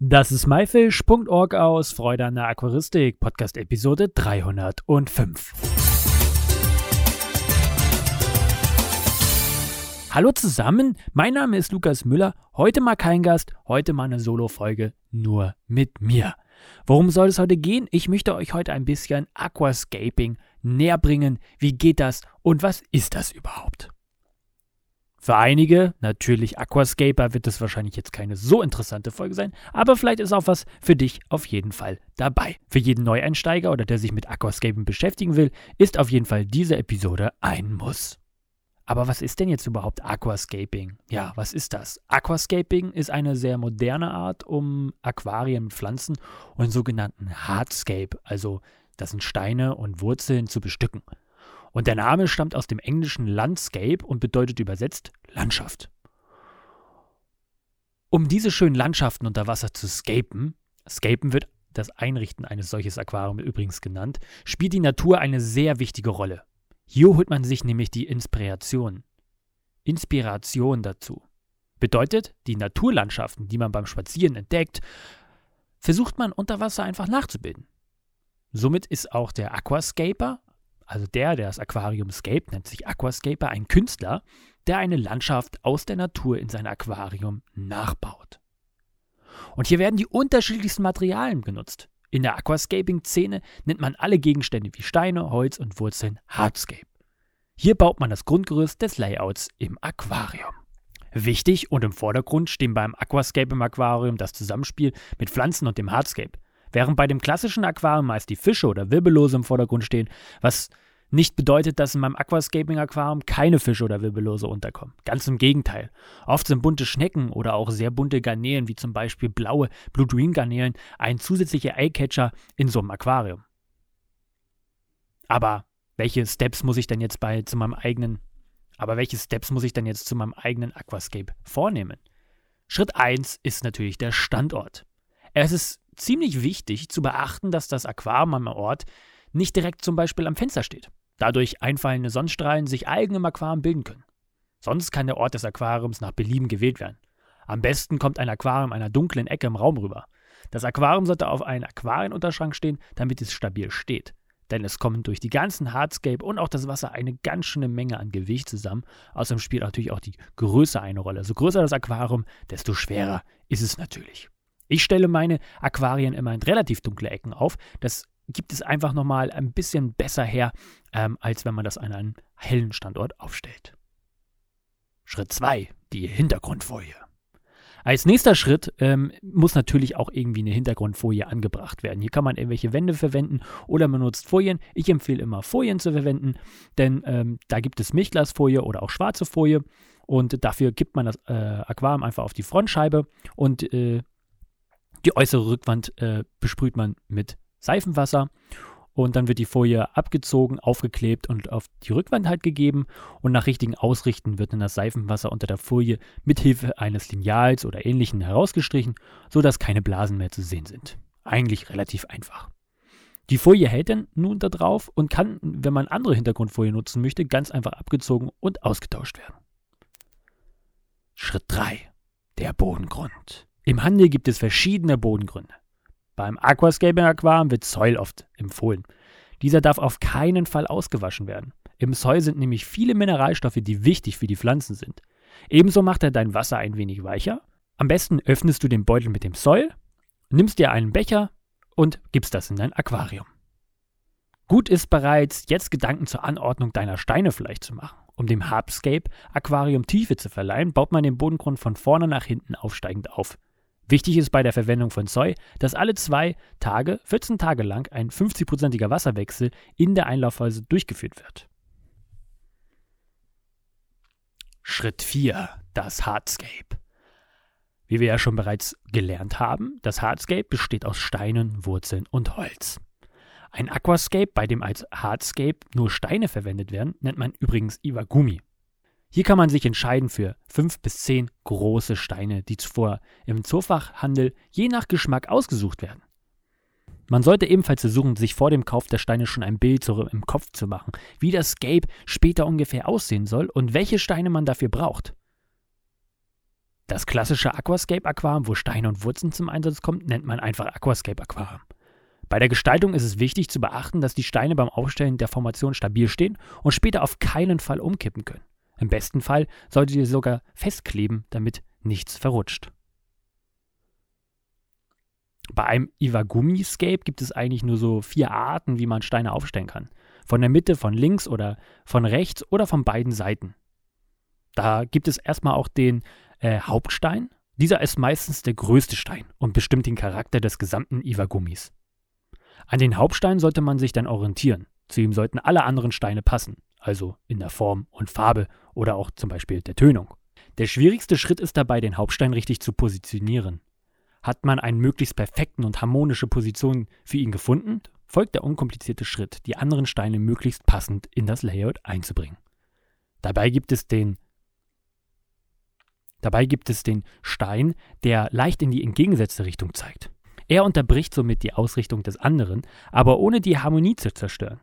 Das ist myfish.org aus Freude an der Aquaristik, Podcast Episode 305. Hallo zusammen, mein Name ist Lukas Müller. Heute mal kein Gast, heute mal eine Solo-Folge nur mit mir. Worum soll es heute gehen? Ich möchte euch heute ein bisschen Aquascaping näher bringen. Wie geht das und was ist das überhaupt? Für einige, natürlich Aquascaper, wird es wahrscheinlich jetzt keine so interessante Folge sein, aber vielleicht ist auch was für dich auf jeden Fall dabei. Für jeden Neueinsteiger oder der sich mit Aquascaping beschäftigen will, ist auf jeden Fall diese Episode ein Muss. Aber was ist denn jetzt überhaupt Aquascaping? Ja, was ist das? Aquascaping ist eine sehr moderne Art, um Aquarien, Pflanzen und sogenannten Hardscape, also das sind Steine und Wurzeln, zu bestücken. Und der Name stammt aus dem englischen Landscape und bedeutet übersetzt Landschaft. Um diese schönen Landschaften unter Wasser zu scapen, scapen wird das Einrichten eines solches Aquariums übrigens genannt, spielt die Natur eine sehr wichtige Rolle. Hier holt man sich nämlich die Inspiration. Inspiration dazu. Bedeutet, die Naturlandschaften, die man beim Spazieren entdeckt, versucht man unter Wasser einfach nachzubilden. Somit ist auch der Aquascaper also der, der das Aquarium scape, nennt sich Aquascaper, ein Künstler, der eine Landschaft aus der Natur in sein Aquarium nachbaut. Und hier werden die unterschiedlichsten Materialien genutzt. In der Aquascaping-Szene nennt man alle Gegenstände wie Steine, Holz und Wurzeln Hardscape. Hier baut man das Grundgerüst des Layouts im Aquarium. Wichtig und im Vordergrund stehen beim Aquascape im Aquarium das Zusammenspiel mit Pflanzen und dem Hardscape. Während bei dem klassischen Aquarium meist die Fische oder Wirbellose im Vordergrund stehen, was nicht bedeutet, dass in meinem Aquascaping-Aquarium keine Fische oder Wirbellose unterkommen. Ganz im Gegenteil. Oft sind bunte Schnecken oder auch sehr bunte Garnelen, wie zum Beispiel blaue Blue-Dream-Garnelen, ein zusätzlicher Eyecatcher in so einem Aquarium. Aber welche Steps muss ich denn jetzt bei zu meinem eigenen, aber welche Steps muss ich denn jetzt zu meinem eigenen Aquascape vornehmen? Schritt 1 ist natürlich der Standort. Es ist ziemlich wichtig zu beachten, dass das Aquarium am Ort nicht direkt zum Beispiel am Fenster steht. Dadurch einfallende Sonnenstrahlen sich eigen im Aquarium bilden können. Sonst kann der Ort des Aquariums nach Belieben gewählt werden. Am besten kommt ein Aquarium einer dunklen Ecke im Raum rüber. Das Aquarium sollte auf einem Aquarienunterschrank stehen, damit es stabil steht. Denn es kommen durch die ganzen Hardscape und auch das Wasser eine ganz schöne Menge an Gewicht zusammen. Außerdem spielt natürlich auch die Größe eine Rolle. So größer das Aquarium, desto schwerer ist es natürlich. Ich stelle meine Aquarien immer in relativ dunkle Ecken auf. Das gibt es einfach nochmal ein bisschen besser her, ähm, als wenn man das an einem hellen Standort aufstellt. Schritt 2, die Hintergrundfolie. Als nächster Schritt ähm, muss natürlich auch irgendwie eine Hintergrundfolie angebracht werden. Hier kann man irgendwelche Wände verwenden oder man nutzt Folien. Ich empfehle immer Folien zu verwenden, denn ähm, da gibt es Milchglasfolie oder auch schwarze Folie und dafür gibt man das äh, Aquarium einfach auf die Frontscheibe und äh, die äußere Rückwand äh, besprüht man mit Seifenwasser und dann wird die Folie abgezogen, aufgeklebt und auf die Rückwand halt gegeben und nach richtigen Ausrichten wird dann das Seifenwasser unter der Folie mithilfe eines Lineals oder ähnlichen herausgestrichen, sodass keine Blasen mehr zu sehen sind. Eigentlich relativ einfach. Die Folie hält dann nun da drauf und kann, wenn man andere Hintergrundfolie nutzen möchte, ganz einfach abgezogen und ausgetauscht werden. Schritt 3. Der Bodengrund. Im Handel gibt es verschiedene Bodengründe. Beim Aquascaping Aquarium wird Soil oft empfohlen. Dieser darf auf keinen Fall ausgewaschen werden. Im Soil sind nämlich viele Mineralstoffe, die wichtig für die Pflanzen sind. Ebenso macht er dein Wasser ein wenig weicher. Am besten öffnest du den Beutel mit dem Soil, nimmst dir einen Becher und gibst das in dein Aquarium. Gut ist bereits, jetzt Gedanken zur Anordnung deiner Steine vielleicht zu machen. Um dem Hardscape Aquarium Tiefe zu verleihen, baut man den Bodengrund von vorne nach hinten aufsteigend auf. Wichtig ist bei der Verwendung von Soy, dass alle zwei Tage, 14 Tage lang, ein 50-prozentiger Wasserwechsel in der Einlaufphase durchgeführt wird. Schritt 4. Das Hardscape. Wie wir ja schon bereits gelernt haben, das Hardscape besteht aus Steinen, Wurzeln und Holz. Ein Aquascape, bei dem als Hardscape nur Steine verwendet werden, nennt man übrigens Iwagumi. Hier kann man sich entscheiden für fünf bis zehn große Steine, die zuvor im Zoofachhandel je nach Geschmack ausgesucht werden. Man sollte ebenfalls versuchen, sich vor dem Kauf der Steine schon ein Bild im Kopf zu machen, wie das Scape später ungefähr aussehen soll und welche Steine man dafür braucht. Das klassische Aquascape-Aquarium, wo Steine und Wurzeln zum Einsatz kommen, nennt man einfach Aquascape-Aquarium. Bei der Gestaltung ist es wichtig zu beachten, dass die Steine beim Aufstellen der Formation stabil stehen und später auf keinen Fall umkippen können. Im besten Fall solltet ihr sogar festkleben, damit nichts verrutscht. Bei einem Iwagumi-Scape gibt es eigentlich nur so vier Arten, wie man Steine aufstellen kann. Von der Mitte, von links oder von rechts oder von beiden Seiten. Da gibt es erstmal auch den äh, Hauptstein. Dieser ist meistens der größte Stein und bestimmt den Charakter des gesamten Iwagumis. An den Hauptstein sollte man sich dann orientieren. Zu ihm sollten alle anderen Steine passen, also in der Form und Farbe oder auch zum Beispiel der Tönung. Der schwierigste Schritt ist dabei, den Hauptstein richtig zu positionieren. Hat man einen möglichst perfekten und harmonische Position für ihn gefunden, folgt der unkomplizierte Schritt, die anderen Steine möglichst passend in das Layout einzubringen. Dabei gibt es den Dabei gibt es den Stein, der leicht in die entgegengesetzte Richtung zeigt. Er unterbricht somit die Ausrichtung des anderen, aber ohne die Harmonie zu zerstören.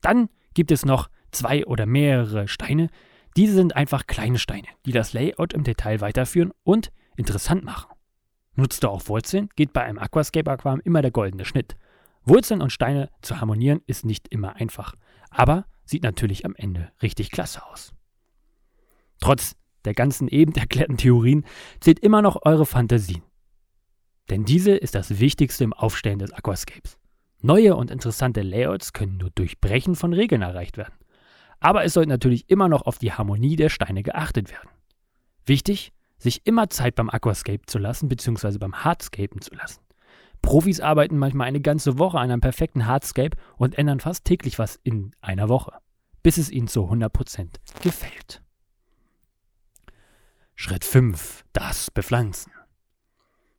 Dann gibt es noch zwei oder mehrere Steine. Diese sind einfach kleine Steine, die das Layout im Detail weiterführen und interessant machen. Nutzt du auch Wurzeln, geht bei einem Aquascape Aquarium immer der goldene Schnitt. Wurzeln und Steine zu harmonieren ist nicht immer einfach, aber sieht natürlich am Ende richtig klasse aus. Trotz der ganzen eben erklärten Theorien zählt immer noch eure Fantasien. Denn diese ist das Wichtigste im Aufstellen des Aquascapes. Neue und interessante Layouts können nur durch Brechen von Regeln erreicht werden. Aber es sollte natürlich immer noch auf die Harmonie der Steine geachtet werden. Wichtig, sich immer Zeit beim Aquascape zu lassen bzw. beim Hardscapen zu lassen. Profis arbeiten manchmal eine ganze Woche an einem perfekten Hardscape und ändern fast täglich was in einer Woche, bis es ihnen zu 100% gefällt. Schritt 5. Das Bepflanzen.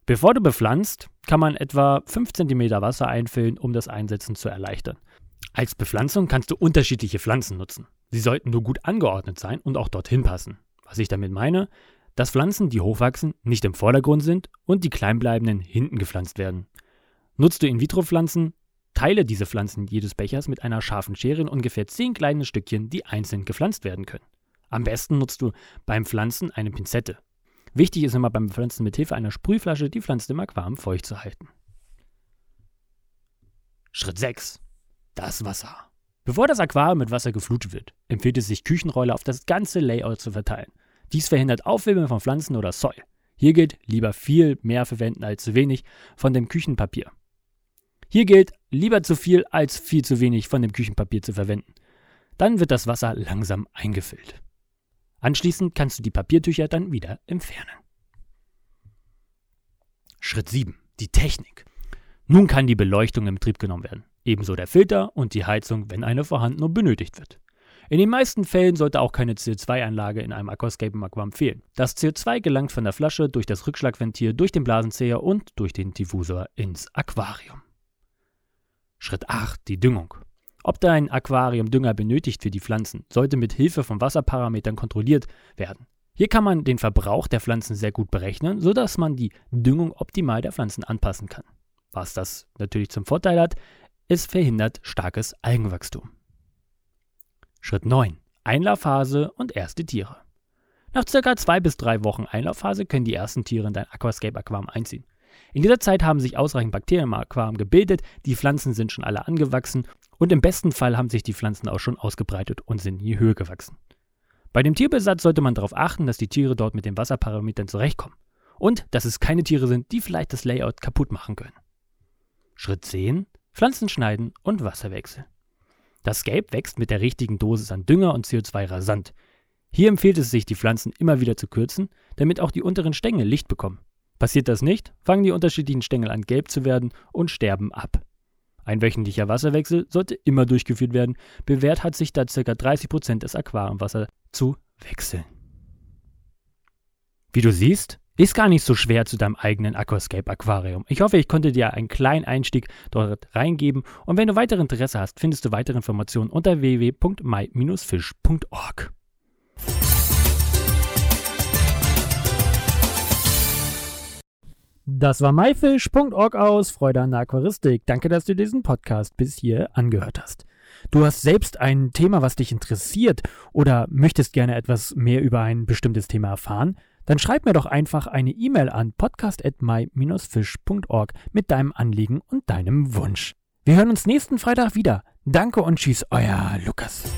Bevor du bepflanzt, kann man etwa 5 cm Wasser einfüllen, um das Einsetzen zu erleichtern. Als Bepflanzung kannst du unterschiedliche Pflanzen nutzen. Sie sollten nur gut angeordnet sein und auch dorthin passen. Was ich damit meine, dass Pflanzen, die hochwachsen, nicht im Vordergrund sind und die kleinbleibenden hinten gepflanzt werden. Nutzt du In-vitro-Pflanzen, teile diese Pflanzen jedes Bechers mit einer scharfen Schere in ungefähr 10 kleine Stückchen, die einzeln gepflanzt werden können. Am besten nutzt du beim Pflanzen eine Pinzette. Wichtig ist immer beim Pflanzen mit Hilfe einer Sprühflasche die Pflanzen im Aquarium feucht zu halten. Schritt 6. Das Wasser. Bevor das Aquarium mit Wasser geflutet wird, empfiehlt es sich, Küchenrolle auf das ganze Layout zu verteilen. Dies verhindert Aufwärmen von Pflanzen oder Soil. Hier gilt, lieber viel mehr verwenden als zu wenig von dem Küchenpapier. Hier gilt, lieber zu viel als viel zu wenig von dem Küchenpapier zu verwenden. Dann wird das Wasser langsam eingefüllt. Anschließend kannst du die Papiertücher dann wieder entfernen. Schritt 7. Die Technik. Nun kann die Beleuchtung in Betrieb genommen werden. Ebenso der Filter und die Heizung, wenn eine vorhanden und benötigt wird. In den meisten Fällen sollte auch keine CO2-Anlage in einem Aquascape im Aquam fehlen. Das CO2 gelangt von der Flasche durch das Rückschlagventil, durch den Blasenzäher und durch den Diffusor ins Aquarium. Schritt 8. Die Düngung. Ob dein Aquarium Dünger benötigt für die Pflanzen, sollte mit Hilfe von Wasserparametern kontrolliert werden. Hier kann man den Verbrauch der Pflanzen sehr gut berechnen, sodass man die Düngung optimal der Pflanzen anpassen kann. Was das natürlich zum Vorteil hat, es verhindert starkes Algenwachstum. Schritt 9. Einlaufphase und erste Tiere. Nach ca. zwei bis drei Wochen Einlaufphase können die ersten Tiere in dein Aquascape-Aquarium einziehen. In dieser Zeit haben sich ausreichend Bakterien im Aquarium gebildet, die Pflanzen sind schon alle angewachsen und im besten Fall haben sich die Pflanzen auch schon ausgebreitet und sind in die Höhe gewachsen. Bei dem Tierbesatz sollte man darauf achten, dass die Tiere dort mit den Wasserparametern zurechtkommen und dass es keine Tiere sind, die vielleicht das Layout kaputt machen können. Schritt 10. Pflanzen schneiden und Wasserwechsel. Das Scape wächst mit der richtigen Dosis an Dünger und CO2 rasant. Hier empfiehlt es sich, die Pflanzen immer wieder zu kürzen, damit auch die unteren Stängel Licht bekommen. Passiert das nicht, fangen die unterschiedlichen Stängel an gelb zu werden und sterben ab. Ein wöchentlicher Wasserwechsel sollte immer durchgeführt werden. Bewährt hat sich da ca. 30% des Aquariumwassers zu wechseln. Wie du siehst, ist gar nicht so schwer zu deinem eigenen Aquascape Aquarium. Ich hoffe, ich konnte dir einen kleinen Einstieg dort reingeben und wenn du weitere Interesse hast, findest du weitere Informationen unter www.my-fish.org. Das war myfish.org aus Freude an der Aquaristik. Danke, dass du diesen Podcast bis hier angehört hast. Du hast selbst ein Thema, was dich interessiert oder möchtest gerne etwas mehr über ein bestimmtes Thema erfahren, Dann schreib mir doch einfach eine E-Mail an podcast@my-fish.org mit deinem Anliegen und deinem Wunsch. Wir hören uns nächsten Freitag wieder. Danke und tschüss, euer Lukas.